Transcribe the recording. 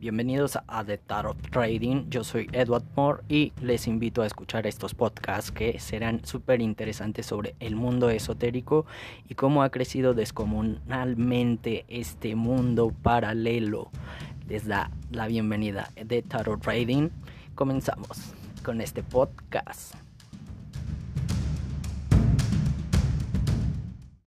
Bienvenidos a The Tarot Trading. Yo soy Edward Moore y les invito a escuchar estos podcasts que serán súper interesantes sobre el mundo esotérico y cómo ha crecido descomunalmente este mundo paralelo. Les da la bienvenida de Tarot Trading. Comenzamos con este podcast.